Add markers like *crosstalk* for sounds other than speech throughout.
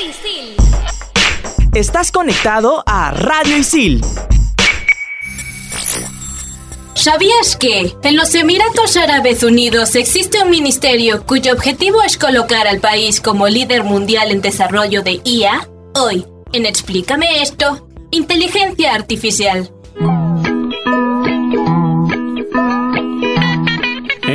Isil. Estás conectado a Radio Isil. ¿Sabías que en los Emiratos Árabes Unidos existe un ministerio cuyo objetivo es colocar al país como líder mundial en desarrollo de IA? Hoy, en Explícame esto, inteligencia artificial.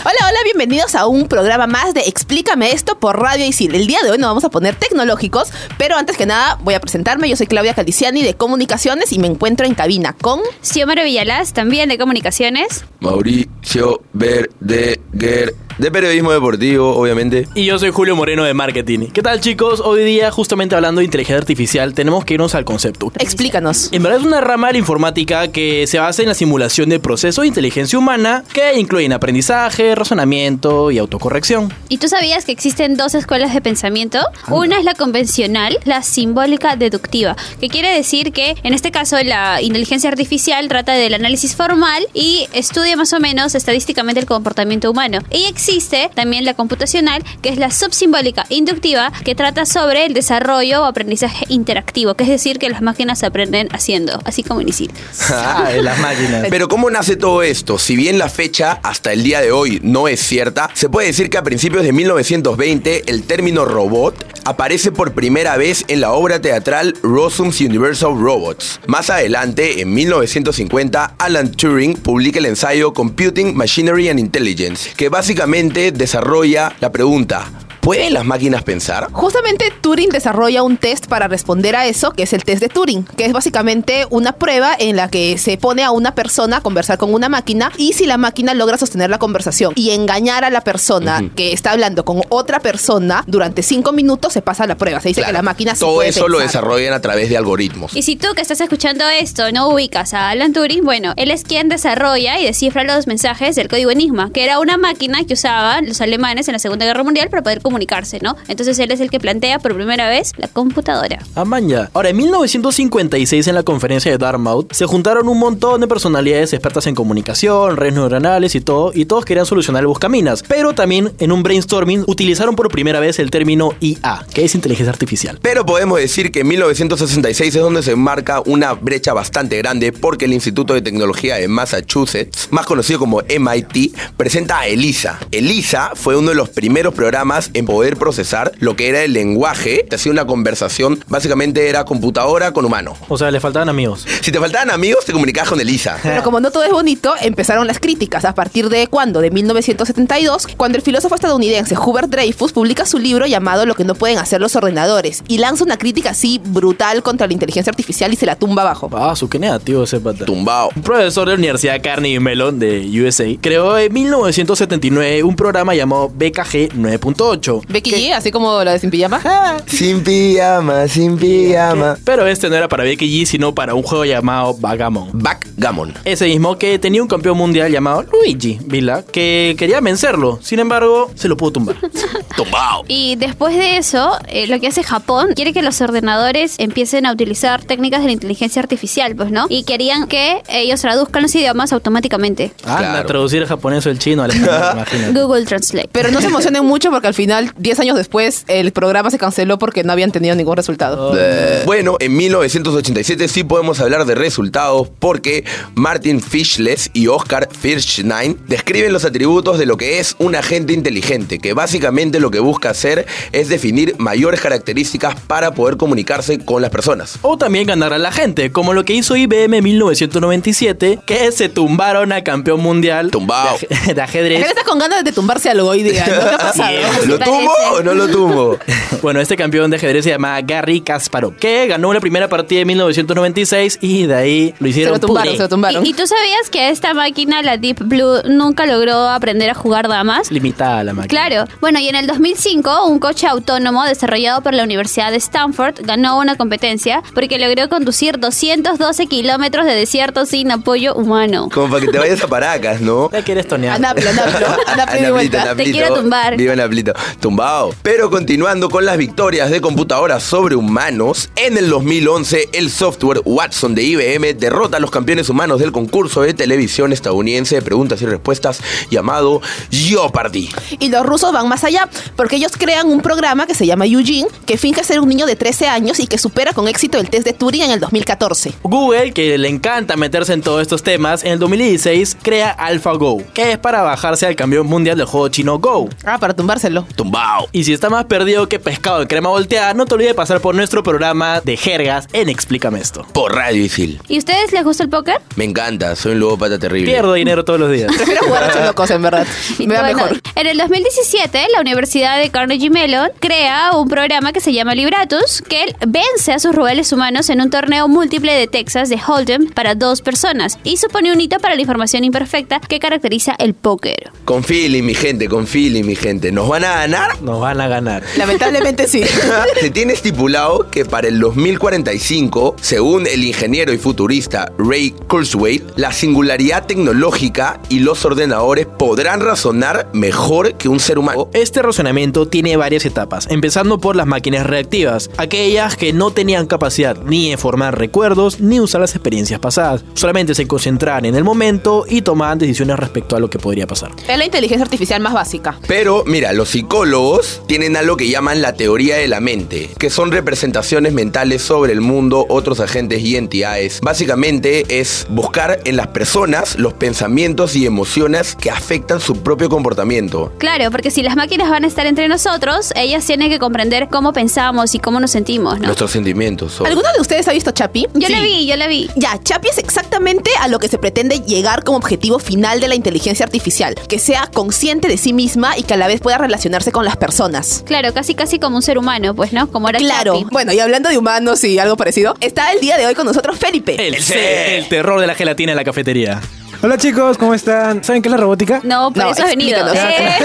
Hola, hola, bienvenidos a un programa más de Explícame esto por Radio Isil. El día de hoy nos vamos a poner tecnológicos, pero antes que nada voy a presentarme. Yo soy Claudia Caliciani de Comunicaciones y me encuentro en cabina con... Xiomara Villalaz, también de comunicaciones. Mauricio Verdeguer. De periodismo deportivo, obviamente. Y yo soy Julio Moreno de Marketing. ¿Qué tal chicos? Hoy día, justamente hablando de inteligencia artificial, tenemos que irnos al concepto. Explícanos. En verdad es una rama de la informática que se basa en la simulación del proceso de inteligencia humana que incluyen aprendizaje, razonamiento y autocorrección. ¿Y tú sabías que existen dos escuelas de pensamiento? Una es la convencional, la simbólica deductiva, que quiere decir que en este caso la inteligencia artificial trata del análisis formal y estudia más o menos estadísticamente el comportamiento humano. Y existe también la computacional, que es la subsimbólica inductiva, que trata sobre el desarrollo o aprendizaje interactivo, que es decir, que las máquinas aprenden haciendo, así como en ISIL. *laughs* Ah, de las máquinas. Pero ¿cómo nace todo esto? Si bien la fecha hasta el día de hoy no es cierta, se puede decir que a principios de 1920 el término robot aparece por primera vez en la obra teatral Rossum's Universal Robots. Más adelante, en 1950, Alan Turing publica el ensayo Computing, Machinery and Intelligence, que básicamente desarrolla la pregunta, ¿pueden las máquinas pensar? Justamente Turing desarrolla un test para responder a eso, que es el test de Turing, que es básicamente una prueba en la que se pone a una persona a conversar con una máquina y si la máquina logra sostener la conversación y engañar a la persona que está hablando con otra persona durante cinco minutos, se pasa la prueba. Se dice que la máquina sí Todo puede eso lo desarrollan a través de algoritmos. Y si tú que estás escuchando esto no ubicas a Alan Turing, bueno, él es quien desarrolla y descifra los mensajes del código Enigma, que era una máquina que usaban los alemanes en la Segunda Guerra Mundial para poder comunicarse, ¿no? Entonces él es el que plantea por primera vez la computadora. Amaña. Ahora, en 1956 en la conferencia de Dartmouth se juntaron un montón de personalidades expertas en comunicación, redes neuronales y todo, y todos querían solucionar el buscaminas. Pero también en un brainstorming utilizaron por primera vez el término IA, que es inteligencia artificial. Pero podemos decir que en 1966 es donde se marca una brecha bastante grande porque el Instituto de Tecnología de Massachusetts, más conocido como MIT, presenta a ELISA. ELISA fue uno de los primeros programas en poder procesar lo que era el lenguaje. Te hacía una conversación, básicamente era computadora con humano. O sea, le faltaban amigos. Si te faltaban amigos, te comunicabas con ELISA. *laughs* Pero como no todo es bonito, empezaron las críticas. ¿A partir de cuándo? De 1972, cuando el filósofo estadounidense Hubert Dreyfus publica su libro llamado Lo que no pueden hacer los ordenadores y lanza una crítica así brutal contra la inteligencia artificial y se la tumba abajo. Ah, su que negativo ese pata. Tumbao. Un profesor de la Universidad Carnegie Mellon de USA creó en 1979 un programa llamado BKG 9.8. Becky G, así como la de Sin Pijama. *laughs* Sin pijama, sin pijama. Pero este no era para BKG, sino para un juego llamado Bagamon. Backgammon. Ese mismo que tenía un campeón mundial llamado Luigi Villa, que quería vencerlo. Sin embargo, se lo pudo tumbar. *laughs* Tumbao. Y después de eso, eh, lo que hace Japón quiere que los ordenadores empiecen a utilizar técnicas de la inteligencia artificial, pues, ¿no? Y querían que ellos traduzcan los idiomas automáticamente. Ah, Claro. traducir el japonés o el chino al español, imagínate. Google Translate. Pero no se emocionen mucho porque al final, 10 años después, el programa se canceló porque no habían tenido ningún resultado. Eh, Bueno, en 1987 sí podemos hablar de resultados porque Martin Fishless y Oscar Firschnein describen los atributos de lo que es un agente inteligente, que básicamente lo que busca hacer es definir mayores características para poder comunicarse con las personas. O también ganar a la gente, como lo que hizo IBM en 1997, que se tumbaron a campeón mundial Tumbao. de, aj- *laughs* de La ajedrez. gente está con ganas de tumbarse algo hoy día. ¿No te ha pasado? *laughs* Lo Para tumbo o no lo tumbo? Bueno, este campeón de ajedrez se llama Gary Kasparov, que ganó la primera partida en 1996 y de ahí lo Se hicieron lo tumbaron, puré. se lo tumbaron. ¿Y, y tú sabías que esta máquina, la Deep Blue, nunca logró aprender a jugar damas? Limitada la máquina. Claro. Bueno, y en el 2005, un coche autónomo desarrollado por la Universidad de Stanford ganó una competencia porque logró conducir 212 kilómetros de desierto sin apoyo humano. Como para que te vayas a Paracas, ¿no? Ya quieres tonear. Vuelta. Anaplito, Te quiero tumbar. Viva Anaplito. Tumbado. Pero continuando con las victorias de computadoras sobre humanos, en el 2011 el software Watson de IBM derrota a los campeones humanos del concurso de televisión estadounidense de preguntas y respuestas llamado Jeopardy. Y los rusos van más allá, porque ellos crean un programa que se llama Eugene, que finge ser un niño de 13 años y que supera con éxito el test de Turing en el 2014. Google, que le encanta meterse en todos estos temas, en el 2016 crea AlphaGo, que es para bajarse al campeón mundial del juego chino Go. Ah, para tumbárselo. Tumbado. Y si está más perdido que pescado de crema volteada, no te olvides de pasar por nuestro programa de jergas en Explícame esto. Por Radio Isil. ¿Y ustedes les gusta el póker? Me encanta, soy un ludópata terrible. Pierdo dinero todos los días. Prefiero jugar a locos, en verdad. Me va bueno, mejor. En el 2017, la Universidad de Carnegie Mellon crea un programa que se llama Libratus, que él vence a sus rivales humanos en un torneo múltiple de Texas de Hold'em para dos personas y supone un hito para la información imperfecta que caracteriza el póker. Con feeling, mi gente, con feeling, mi gente. ¿Nos van a ganar? Nos van a ganar. Lamentablemente sí. *laughs* Se tiene estipulado que para el 2045, según el ingeniero y futurista Ray Kurzweil, la singularidad tecnológica y los ordenadores podrán razonar mejor que un ser humano. Este razonamiento tiene varias etapas, empezando por las máquinas reactivas, aquellas que no tenían capacidad ni de formar recuerdos ni usar las experiencias pasadas, solamente se concentraban en el momento y tomaban decisiones respecto a lo que podría pasar. Es la inteligencia artificial más básica. Pero mira, los psicólogos tienen algo que llaman la teoría de la mente, que son representaciones mentales sobre el mundo, otros agentes y entidades. Básicamente es buscar en las personas los pensamientos y emociones que afectan su propio comportamiento. Claro, porque si las máquinas van a estar entre nosotros, ellas tienen que comprender cómo pensamos y cómo nos sentimos, ¿no? Nuestros sentimientos. sobre- ¿Alguno de ustedes ha visto Chapi? Yo la Sí. vi, yo la vi. Ya, Chapi es exactamente a lo que se pretende llegar como objetivo final de la inteligencia artificial, que sea consciente de sí misma y que a la vez pueda relacionarse con las personas. Claro, casi casi como un ser humano, pues, ¿no? Como era Claro. Chapi. Bueno, y hablando de humanos y algo parecido, está el día de hoy con nosotros Felipe. El, El C, C. el terror de la gelatina en la cafetería. Hola chicos, ¿cómo están? ¿Saben qué es la robótica? No, por No, eso has venido. Eh. *laughs*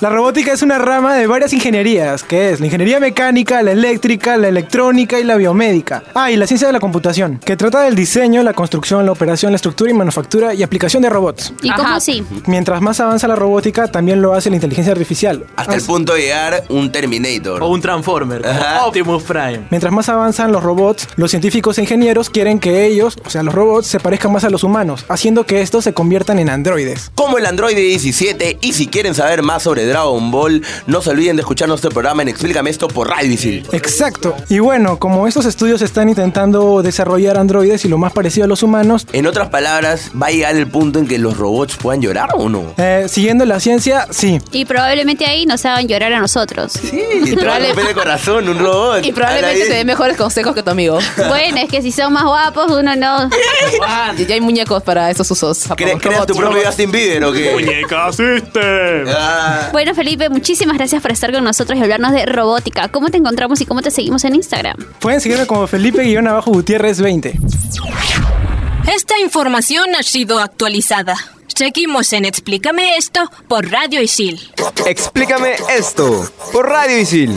La robótica es una rama de varias ingenierías, que es la ingeniería mecánica, la eléctrica, la electrónica y la biomédica. Ah, y la ciencia de la computación, que trata del diseño, la construcción, la operación, la estructura y manufactura y aplicación de robots. ¿Y cómo Ajá. así? Mientras más avanza la robótica, también lo hace la inteligencia artificial. Hasta el punto de llegar un Terminator. O un Transformer, como Ajá. Optimus Prime. Mientras más avanzan los robots, los científicos e ingenieros quieren que ellos, o sea, los robots, se parezcan más a los humanos, haciendo que estos se conviertan en androides. Como el Android 17 y si quieren saber más sobre Dragon Ball, no se olviden de escuchar nuestro programa en Explícame esto por Radio. Exacto. Y bueno, como estos estudios están intentando desarrollar androides y lo más parecido a los humanos, En otras palabras, ¿va a llegar el punto en que los robots puedan llorar o no? eh, siguiendo la ciencia, sí. Y probablemente ahí nos hagan llorar a nosotros. Sí, te va a romper el corazón un robot. Y probablemente te dé mejores consejos que tu amigo. *laughs* Bueno, es que si son más guapos, uno no. *laughs* Ya hay muñecos para esos usos. ¿Crees creas tu propio. Justin Bieber o qué? Muñeca System. Ah, Bueno, Felipe, muchísimas gracias por estar con nosotros y hablarnos de robótica. ¿Cómo te encontramos y cómo te seguimos en Instagram? Pueden seguirme como Felipe-Gutiérrez 20. Esta información ha sido actualizada. Seguimos en Explícame esto por Radio Isil. Explícame esto por Radio Isil.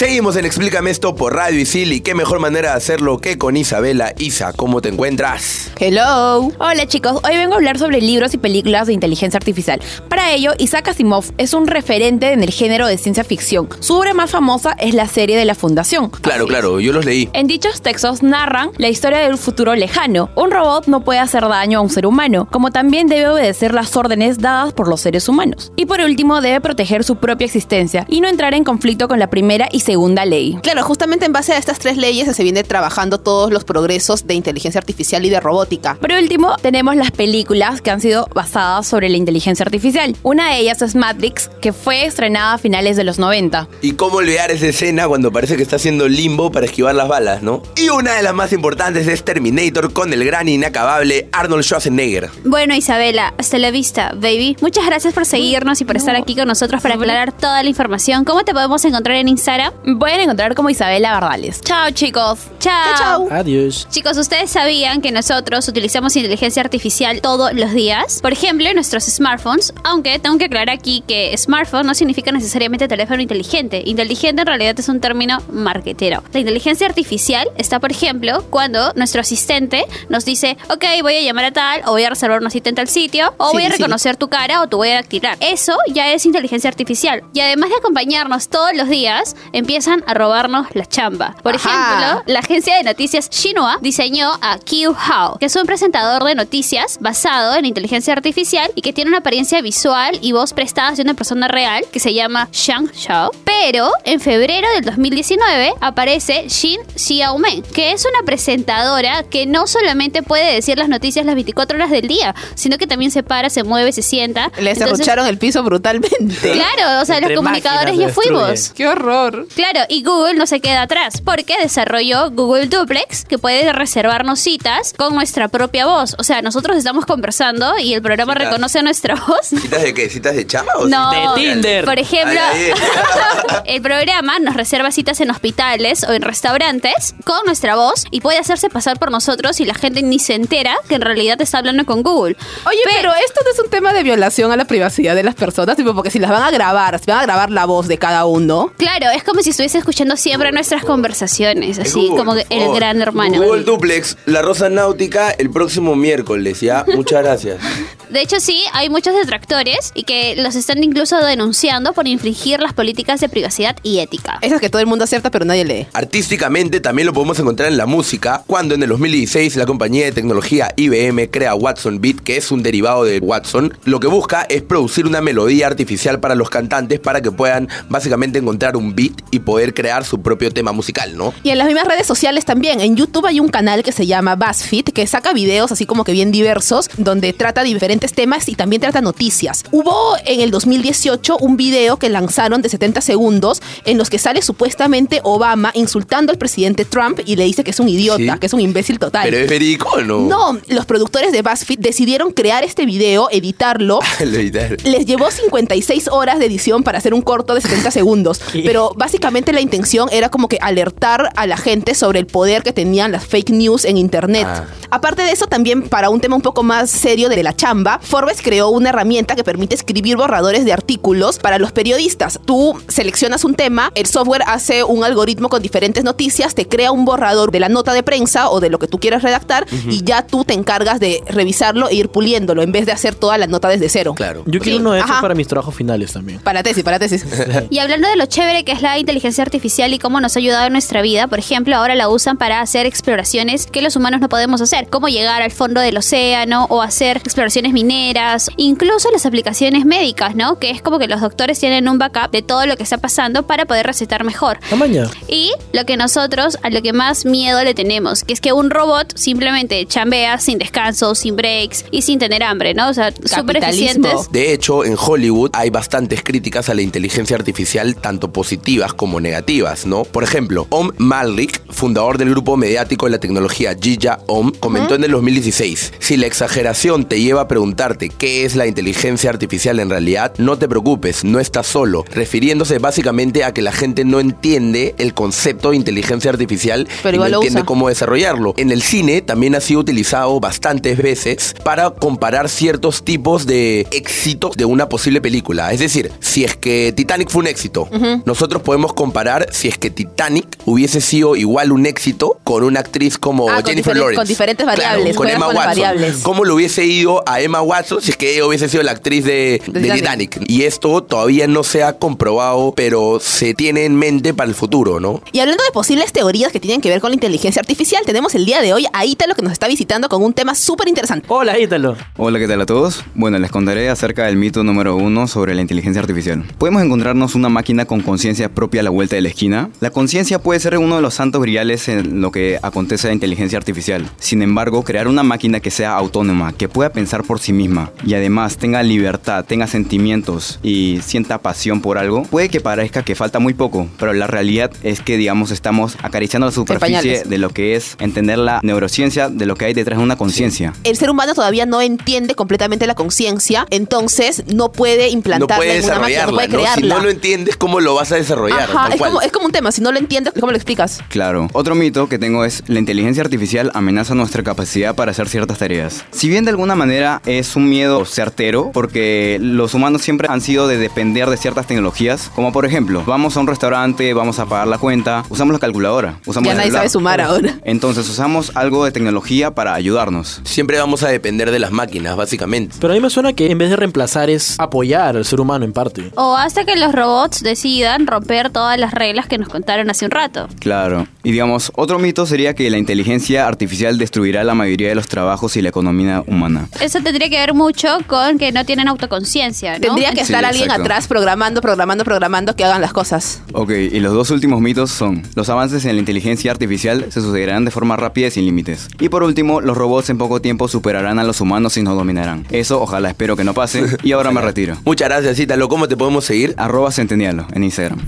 Seguimos en Explícame esto por Radio Isil y qué mejor manera de hacerlo que con Isabela. Isa, ¿cómo te encuentras? Hello. Hola chicos, hoy vengo a hablar sobre libros y películas de inteligencia artificial. Para ello, Isaac Asimov es un referente en el género de ciencia ficción. Su obra más famosa es la serie de la Fundación. Claro, claro, yo los leí. En dichos textos narran la historia del futuro lejano. Un robot no puede hacer daño a un ser humano, como también debe obedecer las órdenes dadas por los seres humanos. Y por último, debe proteger su propia existencia y no entrar en conflicto con la primera y segunda ley. Claro, justamente en base a estas tres leyes se viene trabajando todos los progresos de inteligencia artificial y de robótica. Por último, tenemos las películas que han sido basadas sobre la inteligencia artificial. Una de ellas es Matrix, que fue estrenada a finales de los 90. Y cómo olvidar esa escena cuando parece que está haciendo limbo para esquivar las balas, ¿no? Y una de las más importantes es Terminator con el gran inacabable Arnold Schwarzenegger. Bueno, Isabela, hasta la vista, baby. Muchas gracias por seguirnos y por estar aquí con nosotros para aclarar toda la información. ¿Cómo te podemos encontrar en Instagram? Pueden encontrar como Isabela Bardales. Chao, chicos. Chao. Adiós. Chicos, ¿ustedes sabían que nosotros utilizamos inteligencia artificial todos los días? Por ejemplo, en nuestros smartphones, aunque tengo que aclarar aquí que smartphone no significa necesariamente teléfono inteligente. Inteligente en realidad es un término marketero. La inteligencia artificial está, por ejemplo, cuando nuestro asistente nos dice, ok, voy a llamar a tal, o voy a reservar una cita en tal sitio, o Sí, voy a sí. reconocer tu cara, o te voy a dactilar. Eso ya es inteligencia artificial. Y además de acompañarnos todos los días, empiezan a robarnos la chamba. Por Ajá. ejemplo, la agencia de noticias Xinhua diseñó a Qiu Hao, que es un presentador de noticias basado en inteligencia artificial y que tiene una apariencia visual y voz prestadas de una persona real que se llama Shang Xiao. Pero en febrero del 2019 aparece Xin Xiaomen, que es una presentadora que no solamente puede decir las noticias las 24 horas del día, sino que también se para, se mueve, se sienta. Les Entonces- derrocharon el piso brutalmente. Claro, o sea, Entre los comunicadores ya fuimos. ¡Qué horror! Claro, y Google no se queda atrás porque desarrolló Google Duplex que puede reservarnos citas con nuestra propia voz. O sea, nosotros estamos conversando y el programa Citas. reconoce nuestra voz. ¿Citas de qué? ¿Citas de chama o No, citas De Tinder. por ejemplo, Ay, *laughs* ay, el programa nos reserva citas en hospitales o en restaurantes con nuestra voz y puede hacerse pasar por nosotros y la gente ni se entera que en realidad está hablando con Google. Oye, pero, esto no es un tema de violación a la privacidad de las personas, tipo, porque si las van a grabar, si van a grabar la voz de cada uno. Claro, es como si estuviese escuchando siempre nuestras conversaciones, así Google, como el gran hermano. Google Duplex, La Rosa Náutica, el próximo miércoles, ¿ya? Muchas gracias. *laughs* De hecho, sí, hay muchos detractores y que los están incluso denunciando por infringir las políticas de privacidad y ética. Esas que todo el mundo acepta, pero nadie lee. Artísticamente también lo podemos encontrar en la música, cuando en el 2016 la compañía de tecnología IBM crea Watson Beat, que es un derivado de Watson. Lo que busca es producir una melodía artificial para los cantantes para que puedan básicamente encontrar un beat y poder crear su propio tema musical, ¿no? Y en las mismas redes sociales también. En YouTube hay un canal que se llama BuzzFeed, que saca videos así como que bien diversos, donde trata diferentes temas y también trata noticias. Hubo en el 2018 un video que lanzaron de 70 segundos en los que sale supuestamente Obama insultando al presidente Trump y le dice que es un idiota, Sí. que es un imbécil total. Pero es verídico o no. No, los productores de BuzzFeed decidieron crear este video, editarlo. *laughs* Lo editaron. Les llevó 56 horas de edición para hacer un corto de 70 segundos. *laughs* Pero básicamente la intención era como que alertar a la gente sobre el poder que tenían las fake news en internet. Ah. Aparte de eso, también para un tema un poco más serio de la chamba, Forbes creó una herramienta que permite escribir borradores de artículos para los periodistas. Tú seleccionas un tema, el software hace un algoritmo con diferentes noticias, te crea un borrador de la nota de prensa o de lo que tú quieras redactar y ya tú te encargas de revisarlo e ir puliéndolo en vez de hacer toda la nota desde cero. Claro. Yo quiero Sí, uno de esos para mis trabajos finales también. Para tesis, para tesis. *laughs* Y hablando de lo chévere que es la inteligencia artificial y cómo nos ha ayudado en nuestra vida, por ejemplo, ahora la usan para hacer exploraciones que los humanos no podemos hacer, como llegar al fondo del océano o hacer exploraciones mineras, incluso las aplicaciones médicas, ¿no? Que es como que los doctores tienen un backup de todo lo que está pasando para poder recetar mejor. Tamaña. Y lo que nosotros, a lo que más miedo le tenemos, que es que un robot simplemente chambea sin descanso, sin breaks y sin tener hambre, ¿no? O sea, súper eficientes. De hecho, en Hollywood hay bastantes críticas a la inteligencia artificial, tanto positivas como negativas, ¿no? Por ejemplo, Om Malrik, fundador del grupo mediático de la tecnología Giga Om, comentó en el 2016, si la exageración te lleva a preguntarte qué es la inteligencia artificial en realidad, no te preocupes, no estás solo, refiriéndose básicamente a que la gente no entiende el concepto de inteligencia artificial Pero y no entiende usa. cómo desarrollarlo. En el cine también ha sido utilizado bastantes veces para comparar ciertos tipos de éxitos de una posible película. Es decir, si es que Titanic fue un éxito, nosotros podemos comparar si es que Titanic hubiese sido igual un éxito con una actriz como Ah, Jennifer Lawrence. con diferentes Claro, variables, con Emma con Watson. variables. ¿Cómo le hubiese ido a Emma Watson si es que ella hubiese sido la actriz de, De de Titanic. Titanic? Y esto todavía no se ha comprobado, pero se tiene en mente para el futuro, ¿no? Y hablando de posibles teorías que tienen que ver con la inteligencia artificial, tenemos el día de hoy a Ítalo que nos está visitando con un tema súper interesante. Hola, Ítalo. Hola, ¿qué tal a todos? Bueno, les contaré acerca del mito número uno sobre la inteligencia artificial. Podemos encontrarnos una máquina con conciencia propia a la vuelta de la esquina. La conciencia puede ser uno de los santos griales en lo que acontece a la inteligencia artificial. Sin embargo, crear una máquina que sea autónoma, que pueda pensar por sí misma y además tenga libertad, tenga sentimientos y sienta pasión por algo, puede que parezca que falta muy poco, pero la realidad es que, digamos, estamos acariciando la superficie de lo que es entender la neurociencia de lo que hay detrás de una conciencia. El ser humano todavía no entiende completamente la conciencia, entonces no puede No implantarla puede en una máquina, no desarrollarla, puede ¿no? Si crearla. no lo entiendes, ¿cómo lo vas a desarrollar? Ajá, es como, es como un tema, si no lo entiendes, ¿cómo lo explicas? Claro. Otro mito que tengo es la inteligencia artificial amenaza nuestra capacidad para hacer ciertas tareas. Si bien de alguna manera es un miedo certero, porque los humanos siempre han sido de depender de ciertas tecnologías, como por ejemplo, vamos a un restaurante, vamos a pagar la cuenta, usamos la calculadora, usamos Ya el nadie celular. sabe sumar ahora. Entonces usamos algo de tecnología para ayudarnos. Siempre vamos a depender de las máquinas, básicamente. Pero a mí me suena que en vez de reemplazar es apoyar al ser humano en parte. O hasta que los robots decidan romper todas las reglas que nos contaron hace un rato. Claro. Y digamos, otro mito sería que la inteligencia artificial destruirá la mayoría de los trabajos y la economía humana. Eso tendría que ver mucho con que no tienen autoconciencia, ¿no? Tendría que Sí, estar alguien exacto. atrás programando, programando, programando que hagan las cosas. Ok, y los dos últimos mitos son, los avances en la inteligencia artificial se sucederán de forma rápida y sin límites. Y por último, los robots en poco tiempo superarán a los humanos y nos dominarán. Eso ojalá espero que no pase. Y ahora me *laughs* retiro. Muchas gracias, Ítalo. ¿Cómo te podemos seguir? Arroba Centenialo en Instagram.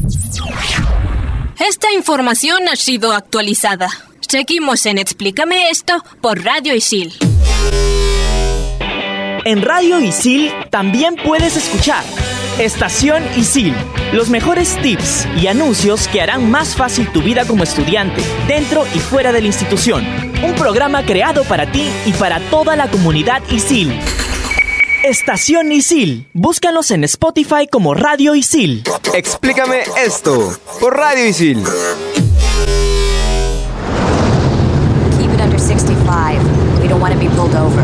Esta información ha sido actualizada. Seguimos en Explícame esto por Radio Isil. En Radio Isil también puedes escuchar Estación Isil, los mejores tips y anuncios que harán más fácil tu vida como estudiante, dentro y fuera de la institución. Un programa creado para ti y para toda la comunidad Isil. Estación Isil. Búscanos en Spotify como Radio Isil. Explícame esto por Radio Isil. Keep it under 65. We don't want to be pulled over.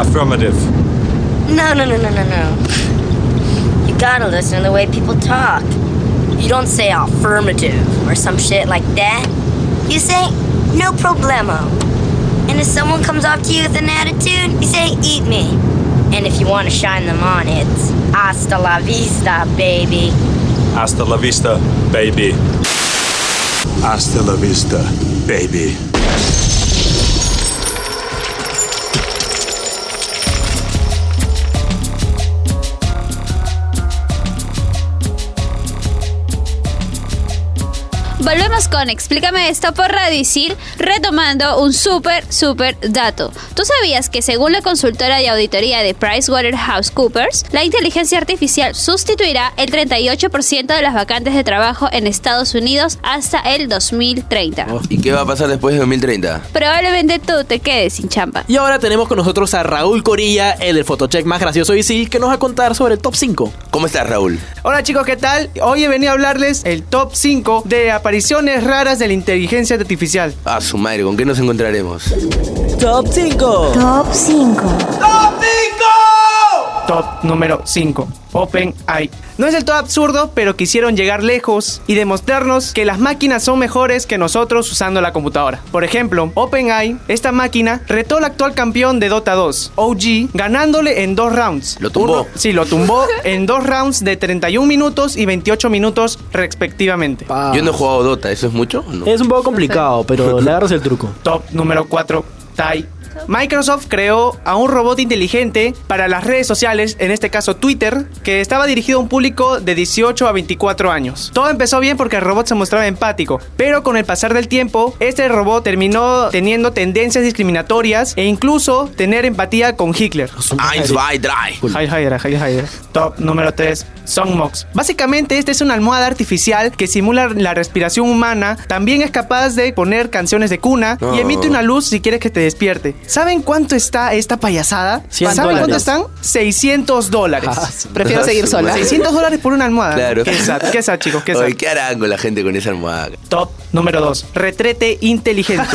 Affirmative. No, no, no, no, no, no. You gotta listen to the way people talk. You don't say affirmative or some shit like that. You say no problemo. And if someone comes up to you with an attitude, you say eat me. And if you want to shine them on, it's hasta la vista, baby. Hasta la vista, baby. Hasta la vista, baby. Volvemos con Explícame esto por Radicil, retomando un súper, súper dato. ¿Tú sabías que según la consultora de auditoría de PricewaterhouseCoopers, la inteligencia artificial sustituirá el 38% de las vacantes de trabajo en Estados Unidos hasta el 2030? ¿Y qué va a pasar después de 2030? Probablemente tú te quedes sin chamba. Y ahora tenemos con nosotros a Raúl Corilla, el del Photocheck más gracioso de Isil, que nos va a contar sobre el top 5. ¿Cómo estás, Raúl? Hola chicos, ¿qué tal? Hoy he venido a hablarles el top 5 de apariciones raras de la inteligencia artificial. A su madre, ¿con qué nos encontraremos? Top 5. Top 5. Top número 5. OpenAI. No es del todo absurdo, pero quisieron llegar lejos y demostrarnos que las máquinas son mejores que nosotros usando la computadora. Por ejemplo, OpenAI, esta máquina, retó al actual campeón de Dota 2, OG, ganándole en dos rounds. ¿Lo tumbó? Uno- sí, lo tumbó *laughs* en dos rounds de 31 minutos y 28 minutos respectivamente. Yo no he jugado Dota, ¿eso es mucho? no? Es un poco complicado, pero le agarras el truco. Top número 4, Tai. Microsoft creó a un robot inteligente para las redes sociales, en este caso Twitter, que estaba dirigido a un público de 18 a 24 años. Todo empezó bien porque el robot se mostraba empático, pero con el pasar del tiempo, este robot terminó teniendo tendencias discriminatorias e incluso tener empatía con Hitler. Top número 3, Songmox. Básicamente, esta es una almohada artificial que simula la respiración humana. También es capaz de poner canciones de cuna y emite una luz si quieres que te despierte. ¿Saben cuánto está esta payasada? 100 ¿Saben cuánto están? 600 dólares. Prefiero seguir sola. 600 dólares por una almohada. Claro. Qué sad, qué sad, chicos, qué sad. Oye, ¿qué harán con la gente con esa almohada? Top número 2. Retrete inteligente.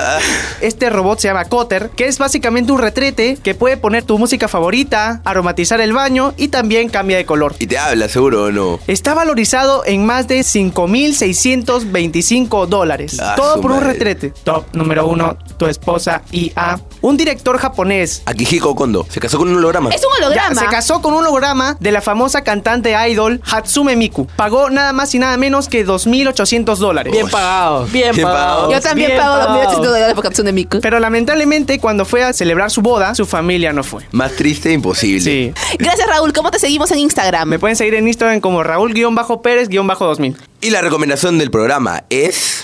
*laughs* este robot se llama Cotter, que es básicamente un retrete que puede poner tu música favorita, aromatizar el baño y también cambia de color. ¿Y te habla, seguro o no? Está valorizado en más de 5.625 dólares. Ah, Todo por un retrete. Top número 1. Tu esposa IA. 90, un director japonés Akihiko Kondo se casó con un holograma. Es un holograma. ya, se casó con un holograma de la famosa cantante idol Hatsume Miku. Pagó nada más y nada menos que 2.800 dólares. Bien pagado, bien, Bien pagado. Yo también bien pago pagado. 2.800 dólares por Katsune Miku. Pero lamentablemente cuando fue a celebrar su boda, su familia no fue. Más triste imposible. Sí. Gracias, Raúl. ¿Cómo te seguimos en Instagram? Me pueden seguir en Instagram como Raúl-Pérez-2000. Y la recomendación del programa es...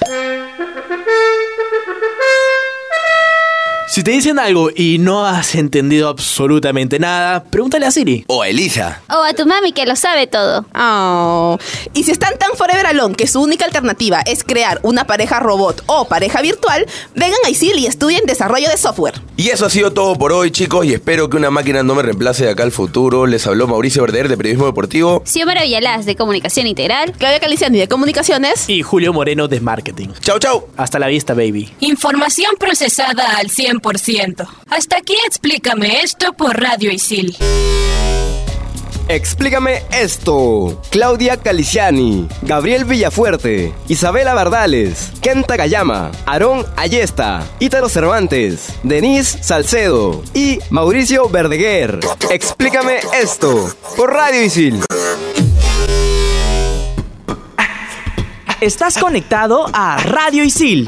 Si te dicen algo y no has entendido absolutamente nada, pregúntale a Siri. O a Elisa. O a tu mami que lo sabe todo. Oh. Y si están tan forever alone que su única alternativa es crear una pareja robot o pareja virtual, vengan a ISIL y estudien desarrollo de software. Y eso ha sido todo por hoy, chicos, y espero que una máquina no me reemplace de acá al futuro. Les habló Mauricio Verder de Periodismo Deportivo. Xiomara Villalaz de Comunicación Integral. Claudia Caliciani de Comunicaciones. Y Julio Moreno de Marketing. Chau, chau. Hasta la vista, baby. Información procesada al 100%. Hasta aquí explícame esto por Radio Isil. Explícame esto. Claudia Caliciani, Gabriel Villafuerte, Isabela Bardales, Ken Takayama, Aarón Ayesta, Ítalo Cervantes, Denise Salcedo y Mauricio Verdeguer. Explícame esto por Radio Isil. Estás conectado a Radio Isil